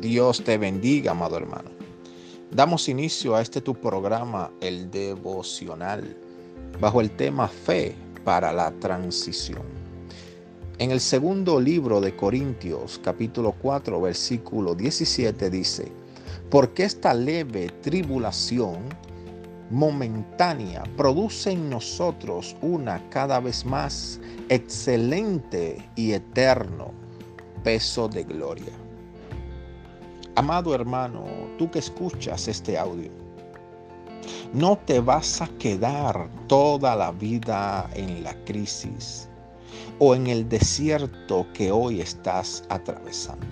Dios te bendiga, amado hermano. Damos inicio a este tu programa, el devocional, bajo el tema Fe para la transición. En el segundo libro de Corintios, capítulo 4, versículo 17 dice, porque esta leve tribulación momentánea produce en nosotros una cada vez más excelente y eterno peso de gloria. Amado hermano, tú que escuchas este audio, no te vas a quedar toda la vida en la crisis o en el desierto que hoy estás atravesando.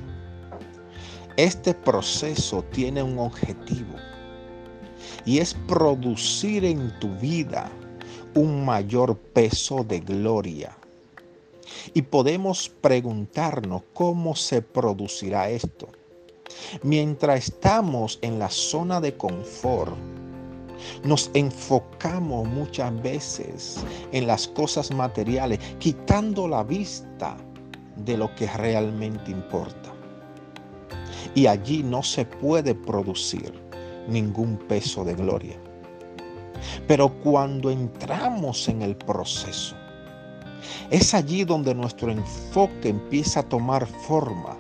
Este proceso tiene un objetivo y es producir en tu vida un mayor peso de gloria. Y podemos preguntarnos cómo se producirá esto. Mientras estamos en la zona de confort, nos enfocamos muchas veces en las cosas materiales, quitando la vista de lo que realmente importa. Y allí no se puede producir ningún peso de gloria. Pero cuando entramos en el proceso, es allí donde nuestro enfoque empieza a tomar forma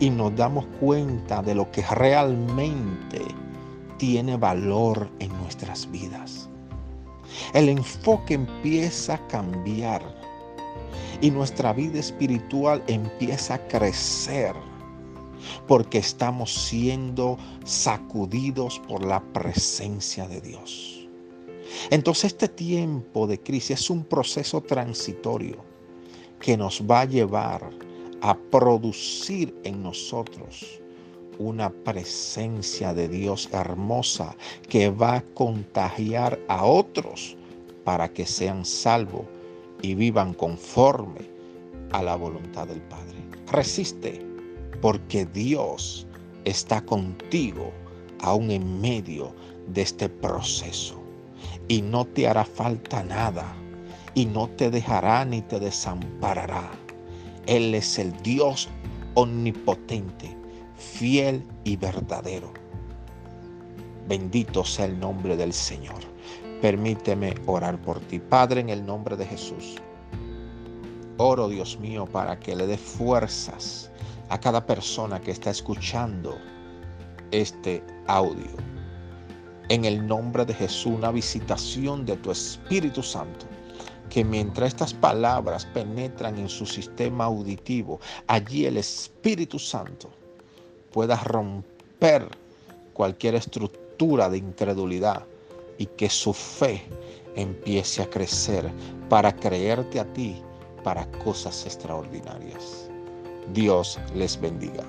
y nos damos cuenta de lo que realmente tiene valor en nuestras vidas. El enfoque empieza a cambiar y nuestra vida espiritual empieza a crecer porque estamos siendo sacudidos por la presencia de Dios. Entonces este tiempo de crisis es un proceso transitorio que nos va a llevar a producir en nosotros una presencia de Dios hermosa que va a contagiar a otros para que sean salvos y vivan conforme a la voluntad del Padre. Resiste, porque Dios está contigo aún en medio de este proceso y no te hará falta nada y no te dejará ni te desamparará él es el Dios omnipotente, fiel y verdadero. Bendito sea el nombre del Señor. Permíteme orar por ti, Padre, en el nombre de Jesús. Oro, Dios mío, para que le dé fuerzas a cada persona que está escuchando este audio. En el nombre de Jesús, una visitación de tu Espíritu Santo que mientras estas palabras penetran en su sistema auditivo, allí el Espíritu Santo pueda romper cualquier estructura de incredulidad y que su fe empiece a crecer para creerte a ti para cosas extraordinarias. Dios les bendiga.